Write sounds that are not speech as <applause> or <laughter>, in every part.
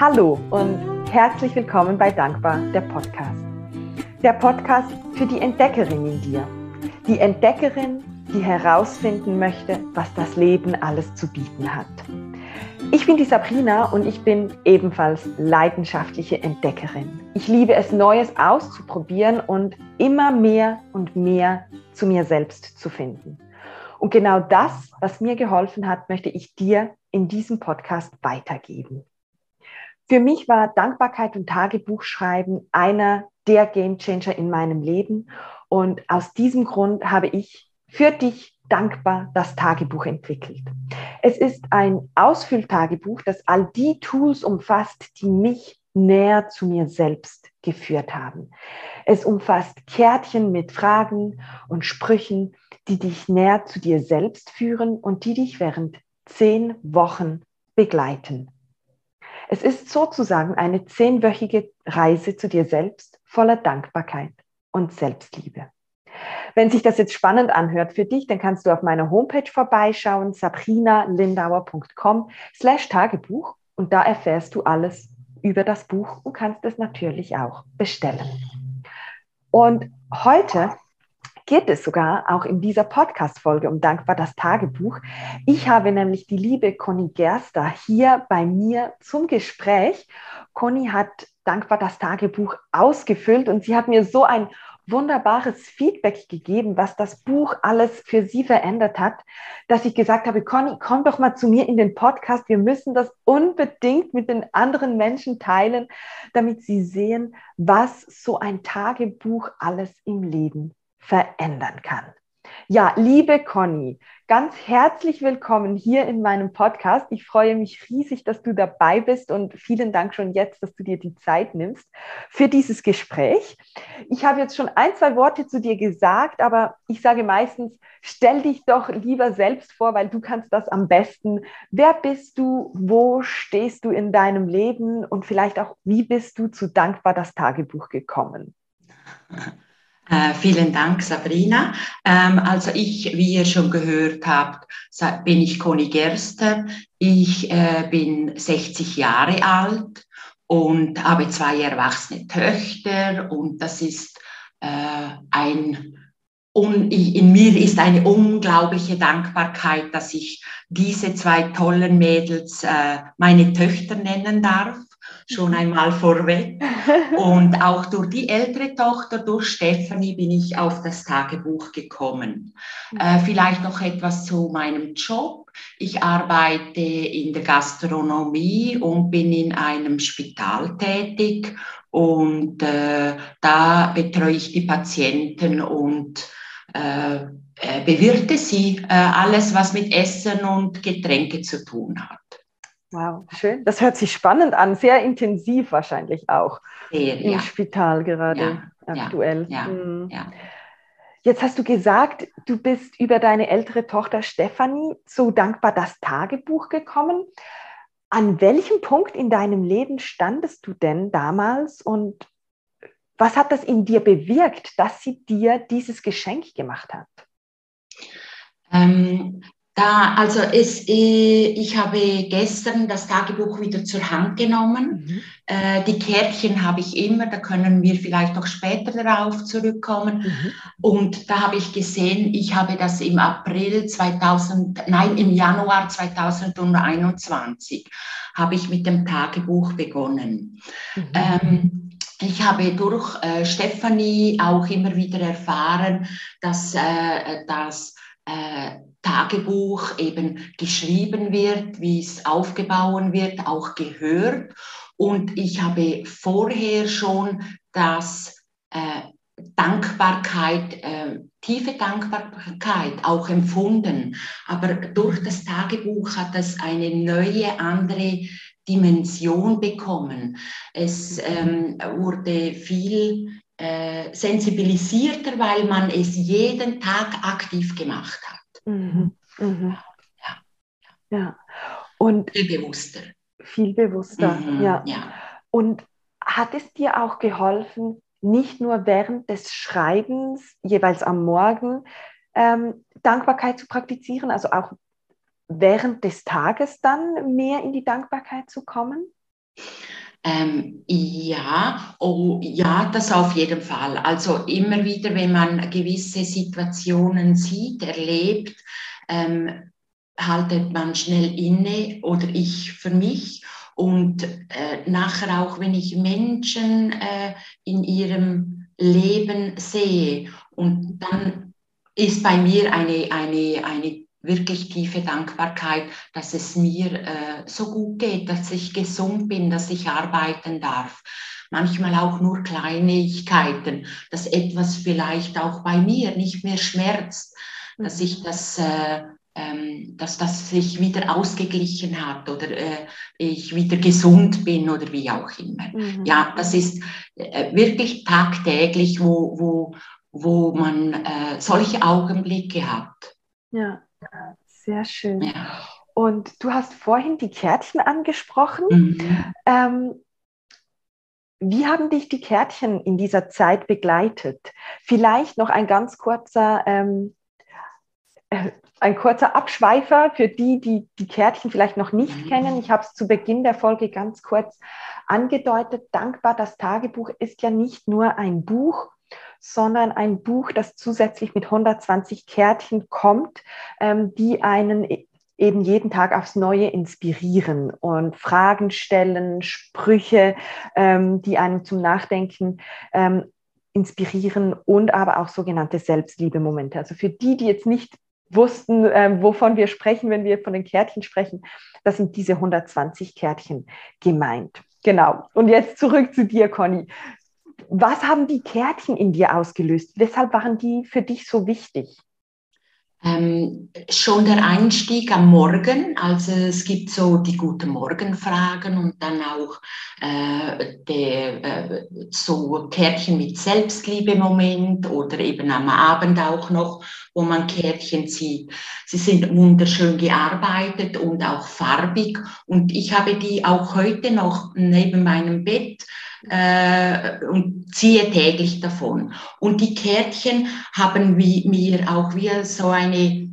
Hallo und herzlich willkommen bei Dankbar, der Podcast. Der Podcast für die Entdeckerin in dir. Die Entdeckerin, die herausfinden möchte, was das Leben alles zu bieten hat. Ich bin die Sabrina und ich bin ebenfalls leidenschaftliche Entdeckerin. Ich liebe es, Neues auszuprobieren und immer mehr und mehr zu mir selbst zu finden. Und genau das, was mir geholfen hat, möchte ich dir in diesem Podcast weitergeben. Für mich war Dankbarkeit und Tagebuchschreiben einer der Gamechanger in meinem Leben. Und aus diesem Grund habe ich für dich dankbar das Tagebuch entwickelt. Es ist ein Ausfülltagebuch, das all die Tools umfasst, die mich näher zu mir selbst geführt haben. Es umfasst Kärtchen mit Fragen und Sprüchen, die dich näher zu dir selbst führen und die dich während zehn Wochen begleiten. Es ist sozusagen eine zehnwöchige Reise zu dir selbst voller Dankbarkeit und Selbstliebe. Wenn sich das jetzt spannend anhört für dich, dann kannst du auf meiner Homepage vorbeischauen, sabrinalindauer.com slash Tagebuch und da erfährst du alles über das Buch und kannst es natürlich auch bestellen. Und heute geht es sogar auch in dieser Podcast-Folge um Dankbar das Tagebuch. Ich habe nämlich die liebe Conny Gerster hier bei mir zum Gespräch. Conny hat Dankbar das Tagebuch ausgefüllt und sie hat mir so ein wunderbares Feedback gegeben, was das Buch alles für sie verändert hat, dass ich gesagt habe, Conny, komm doch mal zu mir in den Podcast. Wir müssen das unbedingt mit den anderen Menschen teilen, damit sie sehen, was so ein Tagebuch alles im Leben verändern kann. Ja, liebe Conny, ganz herzlich willkommen hier in meinem Podcast. Ich freue mich riesig, dass du dabei bist und vielen Dank schon jetzt, dass du dir die Zeit nimmst für dieses Gespräch. Ich habe jetzt schon ein, zwei Worte zu dir gesagt, aber ich sage meistens, stell dich doch lieber selbst vor, weil du kannst das am besten. Wer bist du? Wo stehst du in deinem Leben? Und vielleicht auch, wie bist du zu Dankbar das Tagebuch gekommen? <laughs> Äh, vielen Dank, Sabrina. Ähm, also ich, wie ihr schon gehört habt, bin ich Conny Gerster. Ich äh, bin 60 Jahre alt und habe zwei erwachsene Töchter und das ist äh, ein und in mir ist eine unglaubliche Dankbarkeit, dass ich diese zwei tollen Mädels äh, meine Töchter nennen darf schon mhm. einmal vorweg. <laughs> Und auch durch die ältere Tochter, durch Stephanie, bin ich auf das Tagebuch gekommen. Mhm. Äh, vielleicht noch etwas zu meinem Job. Ich arbeite in der Gastronomie und bin in einem Spital tätig und äh, da betreue ich die Patienten und äh, äh bewirte sie äh, alles, was mit Essen und Getränke zu tun hat. Wow, schön. Das hört sich spannend an, sehr intensiv wahrscheinlich auch sehr, im ja. Spital gerade ja, aktuell. Ja, hm. ja, Jetzt hast du gesagt, du bist über deine ältere Tochter Stefanie so dankbar das Tagebuch gekommen. An welchem Punkt in deinem Leben standest du denn damals und was hat das in dir bewirkt, dass sie dir dieses Geschenk gemacht hat? Ähm, da, also es, äh, ich habe gestern das Tagebuch wieder zur Hand genommen. Mhm. Äh, die Kärtchen habe ich immer, da können wir vielleicht noch später darauf zurückkommen. Mhm. Und da habe ich gesehen, ich habe das im April 2000, nein, im Januar 2021 habe ich mit dem Tagebuch begonnen. Mhm. Ähm, ich habe durch äh, Stefanie auch immer wieder erfahren, dass, äh, dass äh, Tagebuch eben geschrieben wird, wie es aufgebaut wird, auch gehört. Und ich habe vorher schon das äh, Dankbarkeit, äh, tiefe Dankbarkeit auch empfunden. Aber durch das Tagebuch hat es eine neue, andere Dimension bekommen. Es ähm, wurde viel äh, sensibilisierter, weil man es jeden Tag aktiv gemacht hat. Mhm. Mhm. Ja. ja. Und viel bewusster. Viel bewusster, mhm. ja. ja. Und hat es dir auch geholfen, nicht nur während des Schreibens, jeweils am Morgen, ähm, Dankbarkeit zu praktizieren, also auch während des Tages dann mehr in die Dankbarkeit zu kommen? Ähm, ja, oh, ja, das auf jeden Fall. Also immer wieder, wenn man gewisse Situationen sieht, erlebt, ähm, haltet man schnell inne oder ich für mich. Und äh, nachher auch, wenn ich Menschen äh, in ihrem Leben sehe und dann ist bei mir eine, eine, eine wirklich tiefe Dankbarkeit, dass es mir äh, so gut geht, dass ich gesund bin, dass ich arbeiten darf. Manchmal auch nur Kleinigkeiten, dass etwas vielleicht auch bei mir nicht mehr schmerzt, dass ich das, äh, ähm, dass das sich wieder ausgeglichen hat oder äh, ich wieder gesund bin oder wie auch immer. Mhm. Ja, das ist äh, wirklich tagtäglich, wo, wo, wo man äh, solche Augenblicke hat. Ja. Sehr schön. Ja. Und du hast vorhin die Kärtchen angesprochen. Mhm. Ähm, wie haben dich die Kärtchen in dieser Zeit begleitet? Vielleicht noch ein ganz kurzer, ähm, äh, ein kurzer Abschweifer für die, die die Kärtchen vielleicht noch nicht mhm. kennen. Ich habe es zu Beginn der Folge ganz kurz angedeutet. Dankbar, das Tagebuch ist ja nicht nur ein Buch, sondern ein Buch, das zusätzlich mit 120 Kärtchen kommt, ähm, die einen e-, eben jeden Tag aufs Neue inspirieren und Fragen stellen, Sprüche, ähm, die einen zum Nachdenken ähm, inspirieren und aber auch sogenannte Selbstliebe-Momente. Also für die, die jetzt nicht wussten, äh, wovon wir sprechen, wenn wir von den Kärtchen sprechen, das sind diese 120 Kärtchen gemeint. Genau. Und jetzt zurück zu dir, Conny. Was haben die Kärtchen in dir ausgelöst? Weshalb waren die für dich so wichtig? Ähm, schon der Einstieg am Morgen, also es gibt so die guten Morgenfragen und dann auch äh, der, äh, so Kärtchen mit Selbstliebe-Moment oder eben am Abend auch noch, wo man Kärtchen zieht. Sie sind wunderschön gearbeitet und auch farbig und ich habe die auch heute noch neben meinem Bett äh, und ziehe täglich davon. Und die Kärtchen haben wie, mir auch wie so eine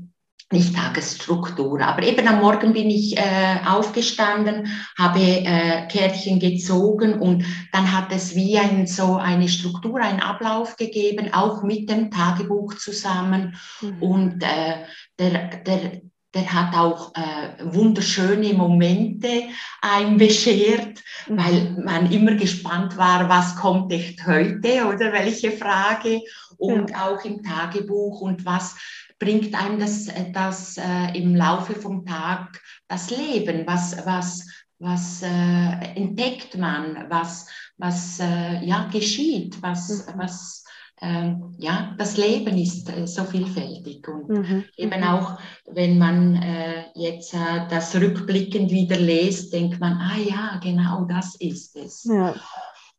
nicht Tagesstruktur, aber eben am Morgen bin ich äh, aufgestanden, habe äh, Kärtchen gezogen und dann hat es wie ein, so eine Struktur, einen Ablauf gegeben, auch mit dem Tagebuch zusammen. Mhm. Und äh, der, der, der hat auch äh, wunderschöne Momente einem beschert, mhm. weil man immer gespannt war, was kommt echt heute oder welche Frage und ja. auch im Tagebuch und was bringt einem das, das äh, im Laufe vom Tag das Leben, was, was, was äh, entdeckt man, was, was äh, ja, geschieht, was, mhm. was ähm, ja, das Leben ist äh, so vielfältig und mhm. eben mhm. auch, wenn man äh, jetzt äh, das rückblickend wieder liest, denkt man, ah ja, genau das ist es. Ja.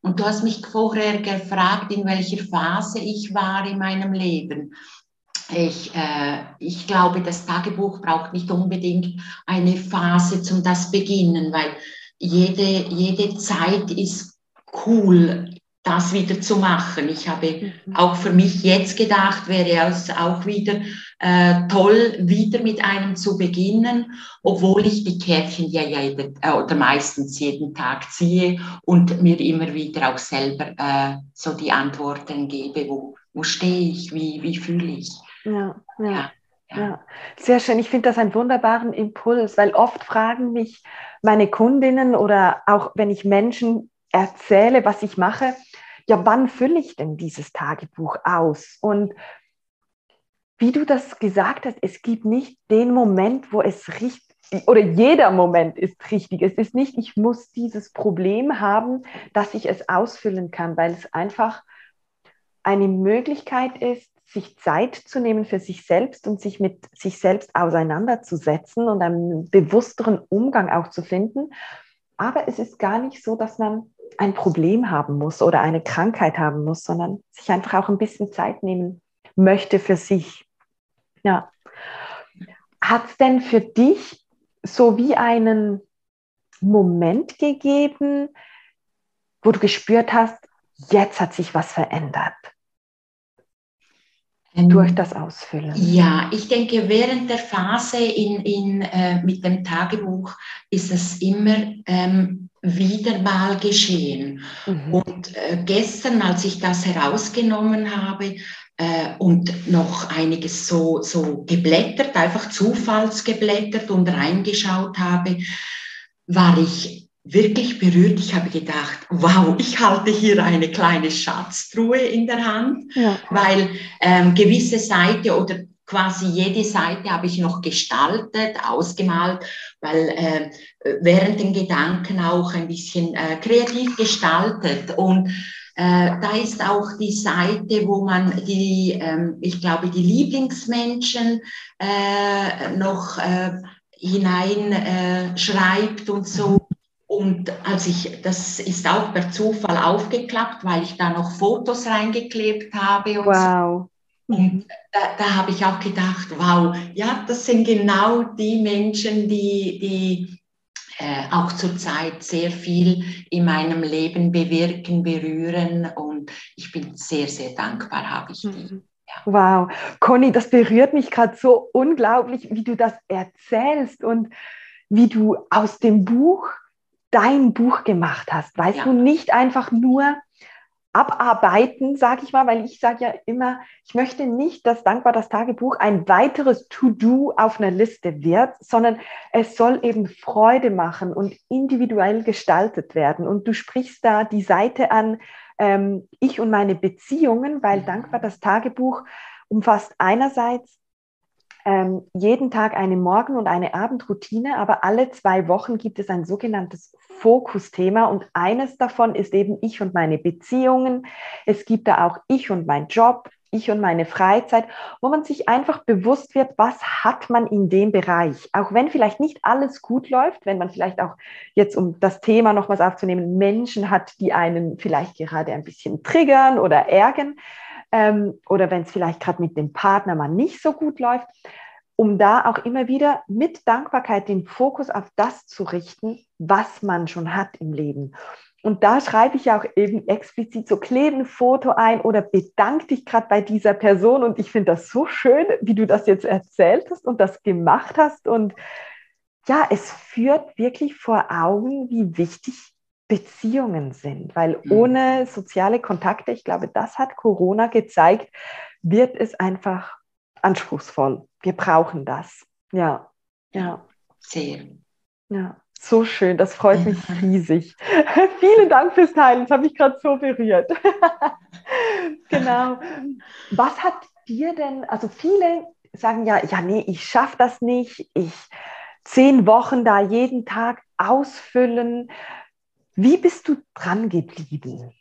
Und du hast mich vorher gefragt, in welcher Phase ich war in meinem Leben. Ich, äh, ich glaube, das Tagebuch braucht nicht unbedingt eine Phase zum das Beginnen, weil jede, jede Zeit ist cool das wieder zu machen. Ich habe mhm. auch für mich jetzt gedacht, wäre es auch wieder äh, toll, wieder mit einem zu beginnen, obwohl ich die Kärtchen ja jede, äh, oder meistens jeden Tag ziehe und mir immer wieder auch selber äh, so die Antworten gebe, wo, wo stehe ich, wie, wie fühle ich. Ja, ja. ja. Ja. sehr schön. Ich finde das einen wunderbaren Impuls, weil oft fragen mich meine Kundinnen oder auch wenn ich Menschen erzähle, was ich mache, ja, wann fülle ich denn dieses Tagebuch aus? Und wie du das gesagt hast, es gibt nicht den Moment, wo es richtig oder jeder Moment ist richtig. Es ist nicht, ich muss dieses Problem haben, dass ich es ausfüllen kann, weil es einfach eine Möglichkeit ist, sich Zeit zu nehmen für sich selbst und sich mit sich selbst auseinanderzusetzen und einen bewussteren Umgang auch zu finden. Aber es ist gar nicht so, dass man ein Problem haben muss oder eine Krankheit haben muss, sondern sich einfach auch ein bisschen Zeit nehmen möchte für sich. Ja. Hat es denn für dich so wie einen Moment gegeben, wo du gespürt hast, jetzt hat sich was verändert? Ähm, durch das Ausfüllen. Ja, ich denke, während der Phase in, in, äh, mit dem Tagebuch ist es immer ähm, wieder mal geschehen. Mhm. Und äh, gestern, als ich das herausgenommen habe äh, und noch einiges so, so geblättert, einfach zufallsgeblättert und reingeschaut habe, war ich wirklich berührt. Ich habe gedacht, wow, ich halte hier eine kleine Schatztruhe in der Hand, ja. weil ähm, gewisse Seite oder quasi jede Seite habe ich noch gestaltet, ausgemalt, weil äh, während den Gedanken auch ein bisschen äh, kreativ gestaltet. Und äh, da ist auch die Seite, wo man die, ähm, ich glaube, die Lieblingsmenschen äh, noch äh, hineinschreibt und so. Und als ich, das ist auch per Zufall aufgeklappt, weil ich da noch Fotos reingeklebt habe. Wow. So. Und da, da habe ich auch gedacht, wow, ja, das sind genau die Menschen, die, die äh, auch zurzeit sehr viel in meinem Leben bewirken, berühren. Und ich bin sehr, sehr dankbar, habe ich die. Mhm. Ja. Wow, Conny, das berührt mich gerade so unglaublich, wie du das erzählst und wie du aus dem Buch dein Buch gemacht hast. Weißt ja. du, nicht einfach nur abarbeiten, sage ich mal, weil ich sage ja immer, ich möchte nicht, dass Dankbar das Tagebuch ein weiteres To-Do auf einer Liste wird, sondern es soll eben Freude machen und individuell gestaltet werden. Und du sprichst da die Seite an, ähm, ich und meine Beziehungen, weil Dankbar das Tagebuch umfasst einerseits ähm, jeden Tag eine Morgen- und eine Abendroutine, aber alle zwei Wochen gibt es ein sogenanntes Fokusthema und eines davon ist eben ich und meine Beziehungen. Es gibt da auch ich und mein Job, ich und meine Freizeit, wo man sich einfach bewusst wird, was hat man in dem Bereich. Auch wenn vielleicht nicht alles gut läuft, wenn man vielleicht auch jetzt, um das Thema nochmals aufzunehmen, Menschen hat, die einen vielleicht gerade ein bisschen triggern oder ärgern, ähm, oder wenn es vielleicht gerade mit dem Partner mal nicht so gut läuft, um da auch immer wieder mit Dankbarkeit den Fokus auf das zu richten, was man schon hat im Leben. Und da schreibe ich auch eben explizit so, klebe ein Foto ein oder bedanke dich gerade bei dieser Person. Und ich finde das so schön, wie du das jetzt erzählt hast und das gemacht hast. Und ja, es führt wirklich vor Augen, wie wichtig Beziehungen sind, weil mhm. ohne soziale Kontakte, ich glaube, das hat Corona gezeigt, wird es einfach anspruchsvoll. Wir brauchen das. Ja, ja. Sehr. Ja, so schön. Das freut mich riesig. <laughs> Vielen Dank fürs Teilen. Das habe ich gerade so berührt. <laughs> genau. Was hat dir denn, also viele sagen ja, ja, nee, ich schaffe das nicht. Ich zehn Wochen da jeden Tag ausfüllen. Wie bist du dran geblieben?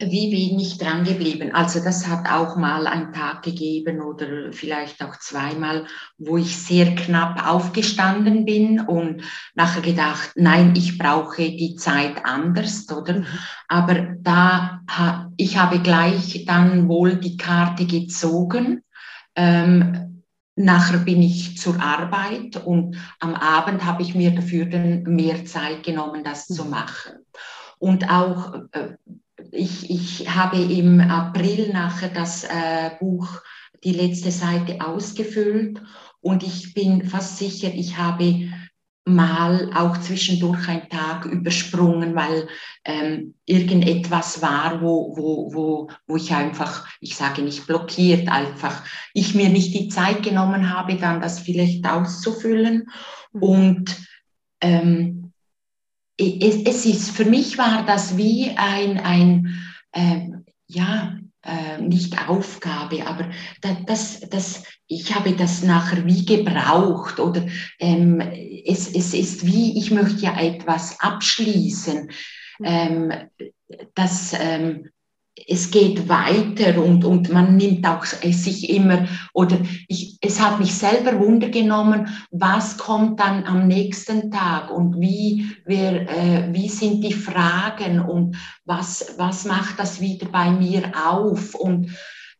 Wie bin ich dran geblieben? Also das hat auch mal einen Tag gegeben oder vielleicht auch zweimal, wo ich sehr knapp aufgestanden bin und nachher gedacht, nein, ich brauche die Zeit anders, oder? Mhm. Aber da, ich habe gleich dann wohl die Karte gezogen. Ähm, Nachher bin ich zur Arbeit und am Abend habe ich mir dafür dann mehr Zeit genommen, das zu mhm. machen. Und auch, äh, ich, ich habe im April nachher das äh, Buch, die letzte Seite ausgefüllt und ich bin fast sicher, ich habe mal auch zwischendurch einen Tag übersprungen, weil ähm, irgendetwas war, wo, wo, wo, wo ich einfach, ich sage nicht blockiert, einfach ich mir nicht die Zeit genommen habe, dann das vielleicht auszufüllen. Mhm. Und ähm, es, es, ist, für mich war das wie ein, ein ähm, ja, äh, nicht Aufgabe, aber das, das, ich habe das nachher wie gebraucht oder ähm, es, es ist wie, ich möchte ja etwas abschließen. Mhm. Ähm, das, ähm, es geht weiter und, und man nimmt auch sich immer, oder ich, es hat mich selber Wunder genommen, was kommt dann am nächsten Tag und wie, wir, äh, wie sind die Fragen und was, was macht das wieder bei mir auf? Und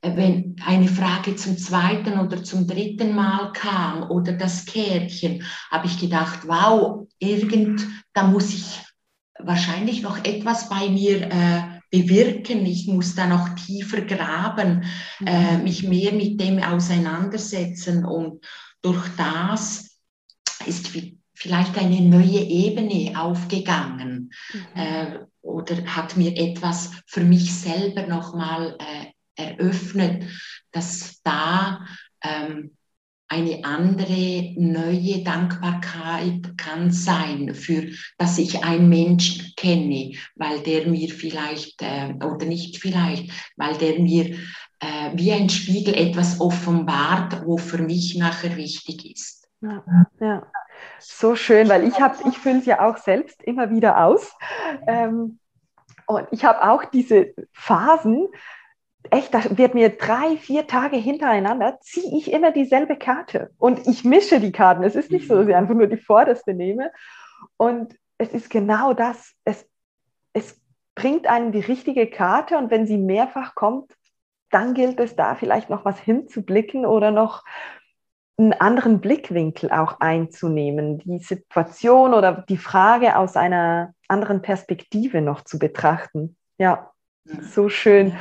äh, wenn eine Frage zum zweiten oder zum dritten Mal kam oder das Kärtchen, habe ich gedacht, wow, irgend, da muss ich wahrscheinlich noch etwas bei mir äh, bewirken, ich muss da noch tiefer graben, äh, mhm. mich mehr mit dem auseinandersetzen und durch das ist vielleicht eine neue Ebene aufgegangen mhm. äh, oder hat mir etwas für mich selber nochmal äh, eröffnet, dass da ähm, eine andere neue Dankbarkeit kann sein für, dass ich einen Menschen kenne, weil der mir vielleicht äh, oder nicht vielleicht, weil der mir äh, wie ein Spiegel etwas offenbart, wo für mich nachher wichtig ist. Ja, ja. so schön, weil ich habe, ich fülle es ja auch selbst immer wieder aus. Ähm, und ich habe auch diese Phasen, echt, da wird mir drei, vier Tage hintereinander, ziehe ich immer dieselbe Karte. Und ich mische die Karten. Es ist nicht so, dass ich einfach nur die vorderste nehme. Und es ist genau das. Es, es bringt einem die richtige Karte und wenn sie mehrfach kommt, dann gilt es da vielleicht noch was hinzublicken oder noch einen anderen Blickwinkel auch einzunehmen, die Situation oder die Frage aus einer anderen Perspektive noch zu betrachten. Ja, so schön.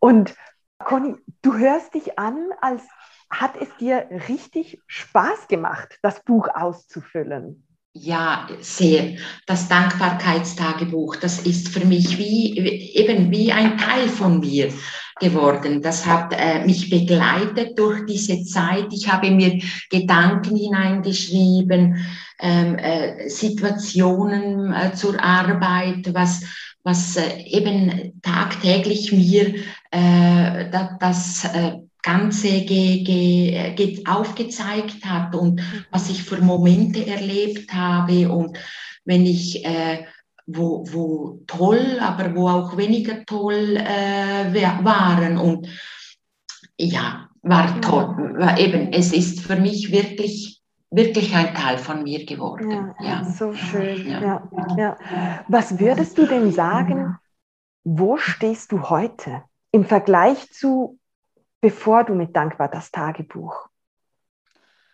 Und Conny, du hörst dich an, als hat es dir richtig Spaß gemacht, das Buch auszufüllen. Ja, sehr. Das Dankbarkeitstagebuch, das ist für mich wie, eben wie ein Teil von mir geworden. Das hat äh, mich begleitet durch diese Zeit. Ich habe mir Gedanken hineingeschrieben, ähm, äh, Situationen äh, zur Arbeit, was, was äh, eben tagtäglich mir äh, das, äh, Ganze ge, ge, ge, aufgezeigt hat und was ich für Momente erlebt habe und wenn ich äh, wo, wo toll, aber wo auch weniger toll äh, waren. Und ja, war toll. War eben, es ist für mich wirklich, wirklich ein Teil von mir geworden. Ja, ja. so schön. Ja. Ja. Was würdest du denn sagen, wo stehst du heute im Vergleich zu, bevor du mit Dankbar das Tagebuch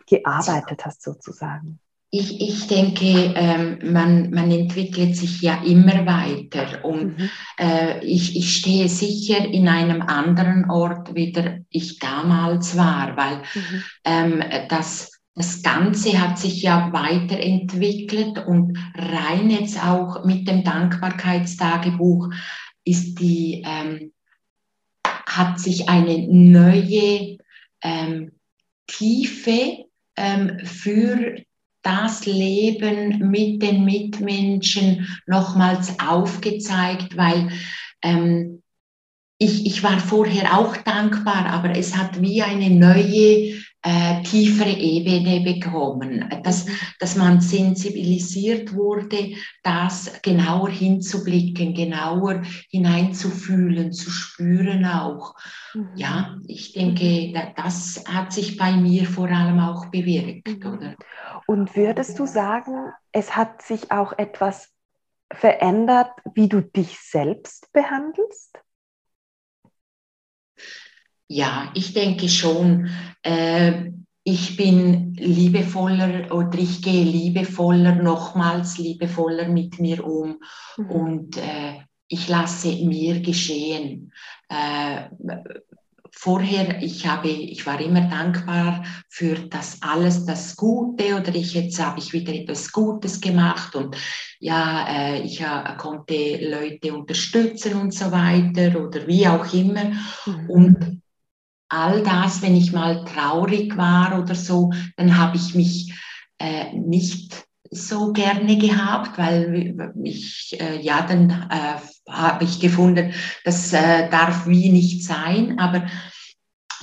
gearbeitet hast, sozusagen? Ich, ich denke, ähm, man, man entwickelt sich ja immer weiter und mhm. äh, ich, ich stehe sicher in einem anderen Ort, wie der ich damals war, weil mhm. ähm, das, das Ganze hat sich ja weiterentwickelt und rein jetzt auch mit dem Dankbarkeitstagebuch ist die, ähm, hat sich eine neue ähm, Tiefe ähm, für das Leben mit den Mitmenschen nochmals aufgezeigt, weil ähm, ich, ich war vorher auch dankbar, aber es hat wie eine neue, äh, tiefere Ebene bekommen, dass, dass man sensibilisiert wurde, das genauer hinzublicken, genauer hineinzufühlen, zu spüren auch. Mhm. Ja, ich denke, mhm. das hat sich bei mir vor allem auch bewirkt, mhm. oder? Und würdest du sagen, es hat sich auch etwas verändert, wie du dich selbst behandelst? Ja, ich denke schon. Äh, ich bin liebevoller oder ich gehe liebevoller, nochmals liebevoller mit mir um mhm. und äh, ich lasse mir geschehen. Äh, vorher, ich habe, ich war immer dankbar für das alles, das Gute oder ich jetzt habe ich wieder etwas Gutes gemacht und ja, äh, ich äh, konnte Leute unterstützen und so weiter oder wie auch immer. Mhm. Und all das, wenn ich mal traurig war oder so, dann habe ich mich äh, nicht so gerne gehabt, weil ich, äh, ja, dann äh, habe ich gefunden, das äh, darf wie nicht sein, aber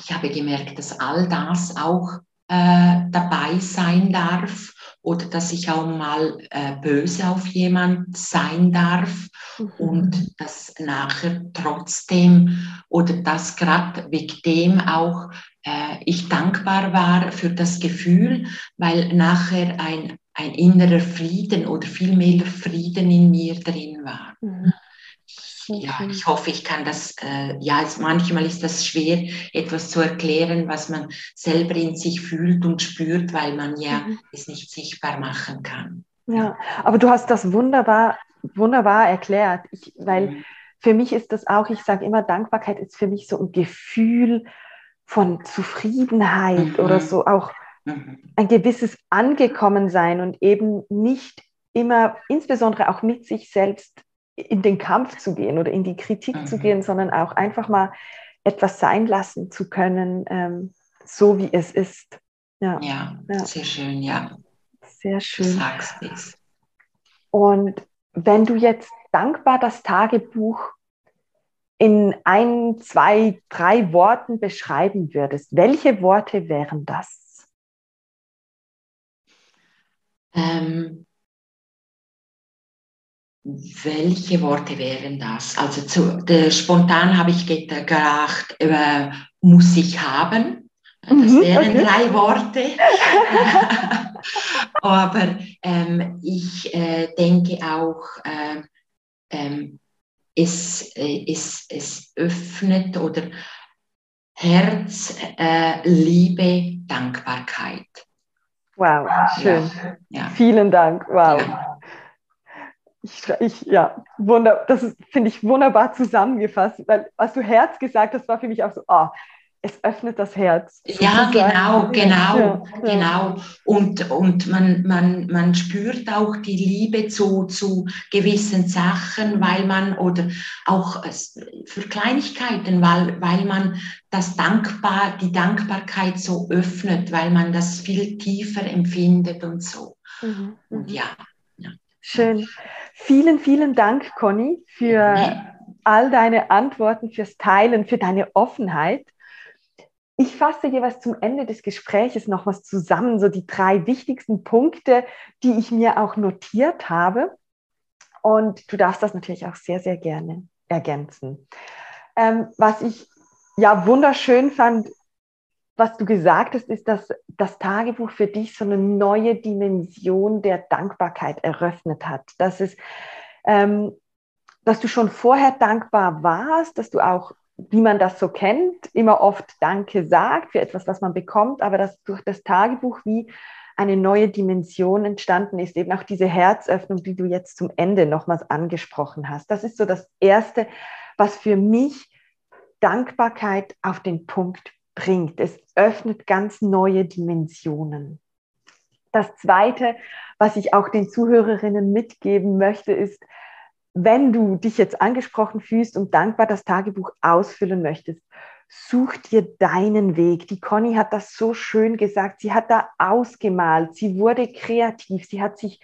ich habe gemerkt, dass all das auch äh, dabei sein darf oder dass ich auch mal äh, böse auf jemand sein darf mhm. und dass nachher trotzdem oder dass gerade wegen dem auch äh, ich dankbar war für das Gefühl, weil nachher ein, ein innerer Frieden oder viel mehr Frieden in mir drin war. Mhm ja, ich hoffe, ich kann das, äh, ja, es, manchmal ist das schwer, etwas zu erklären, was man selber in sich fühlt und spürt, weil man ja mhm. es nicht sichtbar machen kann. Ja, aber du hast das wunderbar, wunderbar erklärt, ich, weil mhm. für mich ist das auch, ich sage immer, Dankbarkeit ist für mich so ein Gefühl von Zufriedenheit mhm. oder so auch mhm. ein gewisses Angekommensein und eben nicht immer, insbesondere auch mit sich selbst, in den Kampf zu gehen oder in die Kritik mhm. zu gehen, sondern auch einfach mal etwas sein lassen zu können, ähm, so wie es ist. Ja. ja, ja, sehr schön, ja. Sehr schön. Du sagst es. Und wenn du jetzt dankbar das Tagebuch in ein, zwei, drei Worten beschreiben würdest, welche Worte wären das? Ähm, welche Worte wären das? Also zu, de, spontan habe ich gedacht, äh, muss ich haben. Das mhm, wären okay. drei Worte. <laughs> Aber ähm, ich äh, denke auch, äh, ähm, es, äh, es, es öffnet oder Herz, äh, Liebe, Dankbarkeit. Wow, schön. Ja, ja. Vielen Dank. Wow. Ja. Ich, ich, ja, wunder, das finde ich wunderbar zusammengefasst, weil was du Herz gesagt hast, war für mich auch so, oh, es öffnet das Herz. Ja, genau, genau, ja, genau. Und, und man, man, man spürt auch die Liebe zu, zu gewissen Sachen, weil man, oder auch für Kleinigkeiten, weil, weil man das Dankbar, die Dankbarkeit so öffnet, weil man das viel tiefer empfindet und so. Mhm. Und mhm. ja, ja. Schön. Vielen, vielen Dank, Conny, für all deine Antworten, fürs Teilen, für deine Offenheit. Ich fasse jeweils zum Ende des Gespräches noch was zusammen, so die drei wichtigsten Punkte, die ich mir auch notiert habe. Und du darfst das natürlich auch sehr, sehr gerne ergänzen. Ähm, was ich ja wunderschön fand, was du gesagt hast, ist, dass das Tagebuch für dich so eine neue Dimension der Dankbarkeit eröffnet hat. Dass es, ähm, dass du schon vorher dankbar warst, dass du auch wie man das so kennt, immer oft Danke sagt für etwas, was man bekommt, aber dass durch das Tagebuch wie eine neue Dimension entstanden ist, eben auch diese Herzöffnung, die du jetzt zum Ende nochmals angesprochen hast. Das ist so das Erste, was für mich Dankbarkeit auf den Punkt bringt. Es öffnet ganz neue Dimensionen. Das Zweite, was ich auch den Zuhörerinnen mitgeben möchte, ist, wenn du dich jetzt angesprochen fühlst und dankbar das Tagebuch ausfüllen möchtest, such dir deinen Weg. Die Conny hat das so schön gesagt. Sie hat da ausgemalt. Sie wurde kreativ. Sie hat sich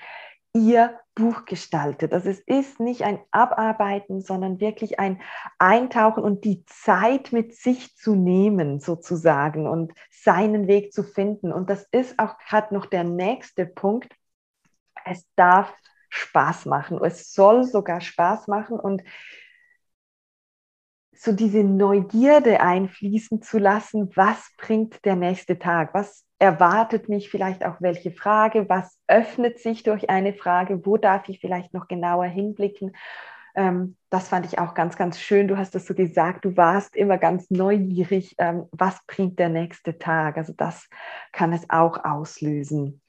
ihr Buch gestaltet. Also es ist nicht ein Abarbeiten, sondern wirklich ein Eintauchen und die Zeit mit sich zu nehmen, sozusagen, und seinen Weg zu finden. Und das ist auch gerade noch der nächste Punkt. Es darf Spaß machen. Es soll sogar Spaß machen und so diese Neugierde einfließen zu lassen, was bringt der nächste Tag, was erwartet mich vielleicht auch welche Frage, was öffnet sich durch eine Frage, wo darf ich vielleicht noch genauer hinblicken. Ähm, das fand ich auch ganz, ganz schön. Du hast das so gesagt, du warst immer ganz neugierig, ähm, was bringt der nächste Tag. Also das kann es auch auslösen.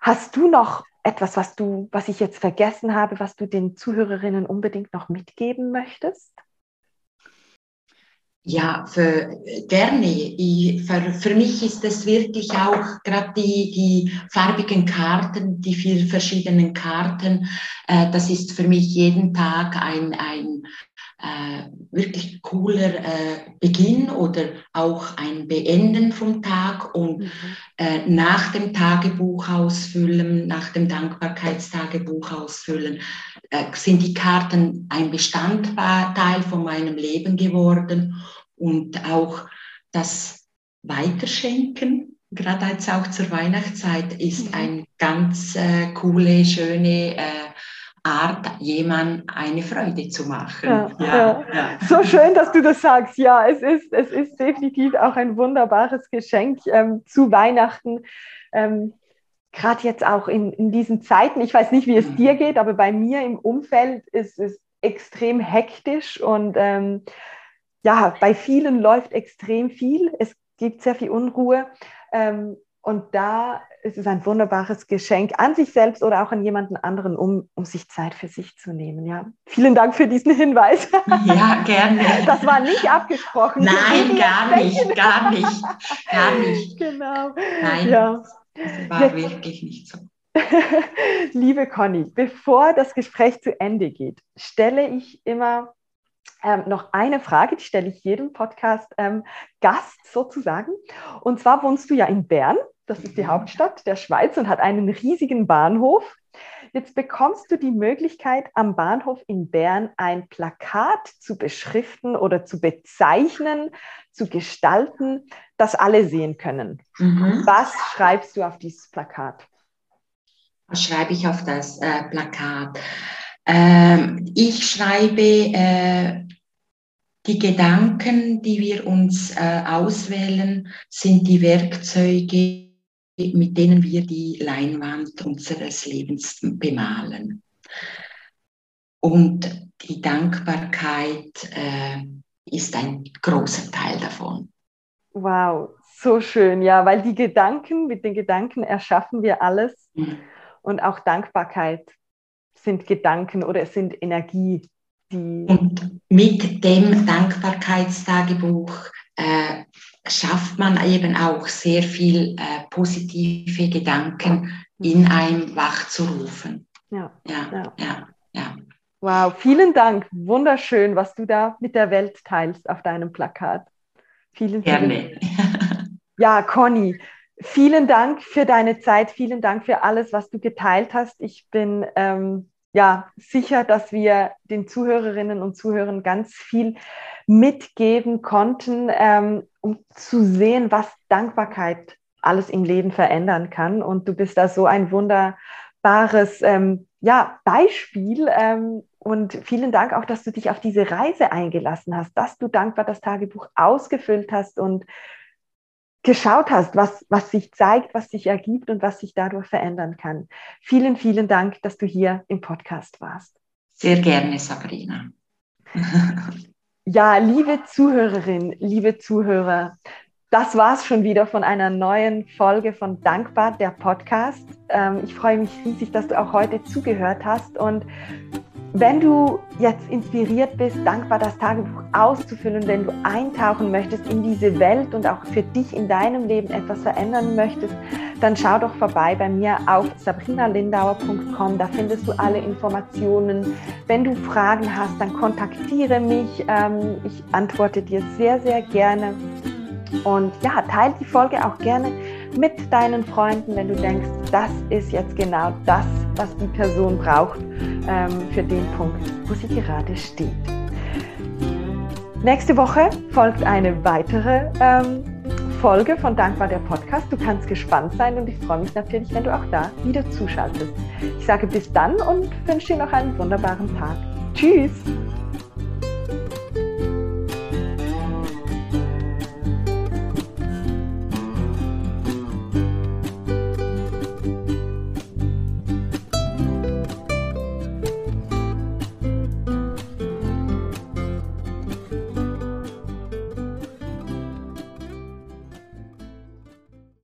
Hast du noch etwas, was du, was ich jetzt vergessen habe, was du den Zuhörerinnen unbedingt noch mitgeben möchtest? Ja, für, gerne. Ich, für, für mich ist es wirklich auch gerade die, die farbigen Karten, die vier verschiedenen Karten. Äh, das ist für mich jeden Tag ein, ein äh, wirklich cooler äh, Beginn oder auch ein Beenden vom Tag und mhm. äh, nach dem Tagebuch ausfüllen, nach dem Dankbarkeitstagebuch ausfüllen, äh, sind die Karten ein Bestandteil von meinem Leben geworden und auch das Weiterschenken gerade jetzt auch zur Weihnachtszeit ist mhm. ein ganz äh, coole, schöne äh, Art, jemand eine Freude zu machen. Ja, ja, ja. So schön, dass du das sagst. Ja, es ist, es ist definitiv auch ein wunderbares Geschenk ähm, zu Weihnachten. Ähm, Gerade jetzt auch in, in diesen Zeiten, ich weiß nicht, wie es mhm. dir geht, aber bei mir im Umfeld ist es extrem hektisch und ähm, ja, bei vielen läuft extrem viel. Es gibt sehr viel Unruhe. Ähm, Und da ist es ein wunderbares Geschenk an sich selbst oder auch an jemanden anderen, um, um sich Zeit für sich zu nehmen. Ja. Vielen Dank für diesen Hinweis. Ja, gerne. <laughs> Das war nicht abgesprochen. Nein, gar nicht, gar nicht, gar nicht. Genau. Nein, ja. das war Jetzt, wirklich nicht so. <laughs> Liebe Conny, bevor das Gespräch zu Ende geht, stelle ich immer ähm, noch eine Frage, die stelle ich jedem Podcast-Gast ähm, sozusagen. Und zwar wohnst du ja in Bern, das ist die Hauptstadt der Schweiz und hat einen riesigen Bahnhof. Jetzt bekommst du die Möglichkeit, am Bahnhof in Bern ein Plakat zu beschriften oder zu bezeichnen, zu gestalten, das alle sehen können. Mhm. Was schreibst du auf dieses Plakat? Was schreibe ich auf das äh, Plakat? Ähm, ich schreibe äh, die Gedanken, die wir uns äh, auswählen, sind die Werkzeuge, mit denen wir die Leinwand unseres Lebens bemalen. Und die Dankbarkeit äh, ist ein großer Teil davon. Wow, so schön, ja, weil die Gedanken, mit den Gedanken erschaffen wir alles. Mhm. Und auch Dankbarkeit sind Gedanken oder es sind Energie, die. Und mit dem Dankbarkeitstagebuch äh, schafft man eben auch sehr viel äh, positive Gedanken in einem wachzurufen. Ja. Ja, ja, ja, ja. Wow, vielen Dank. Wunderschön, was du da mit der Welt teilst auf deinem Plakat. Vielen, vielen Gerne. <laughs> Ja, Conny, vielen Dank für deine Zeit. Vielen Dank für alles, was du geteilt hast. Ich bin ähm, ja, sicher, dass wir den Zuhörerinnen und Zuhörern ganz viel mitgeben konnten, ähm, um zu sehen, was Dankbarkeit alles im Leben verändern kann. Und du bist da so ein wunderbares ähm, ja, Beispiel. Ähm, und vielen Dank auch, dass du dich auf diese Reise eingelassen hast, dass du dankbar das Tagebuch ausgefüllt hast und geschaut hast, was, was sich zeigt, was sich ergibt und was sich dadurch verändern kann. Vielen, vielen Dank, dass du hier im Podcast warst. Sehr gerne, Sabrina. ja, liebe Zuhörerin, liebe Zuhörer, das war es schon wieder von einer neuen Folge von Dankbar, der Podcast. Ähm, ich freue mich riesig, dass du auch heute zugehört hast und wenn du jetzt inspiriert bist, dankbar das Tagebuch auszufüllen, wenn du eintauchen möchtest in diese Welt und auch für dich in deinem Leben etwas verändern möchtest, dann schau doch vorbei bei mir auf sabrinalindauer.com. Da findest du alle Informationen. Wenn du Fragen hast, dann kontaktiere mich. Ähm, ich antworte dir sehr, sehr gerne. Und ja, teile die Folge auch gerne mit deinen Freunden, wenn du denkst, das ist jetzt genau das, was die Person braucht ähm, für den Punkt, wo sie gerade steht. Nächste Woche folgt eine weitere ähm, Folge von Dankbar der Podcast. Du kannst gespannt sein und ich freue mich natürlich, wenn du auch da wieder zuschaltest. Ich sage bis dann und wünsche dir noch einen wunderbaren Tag. Tschüss!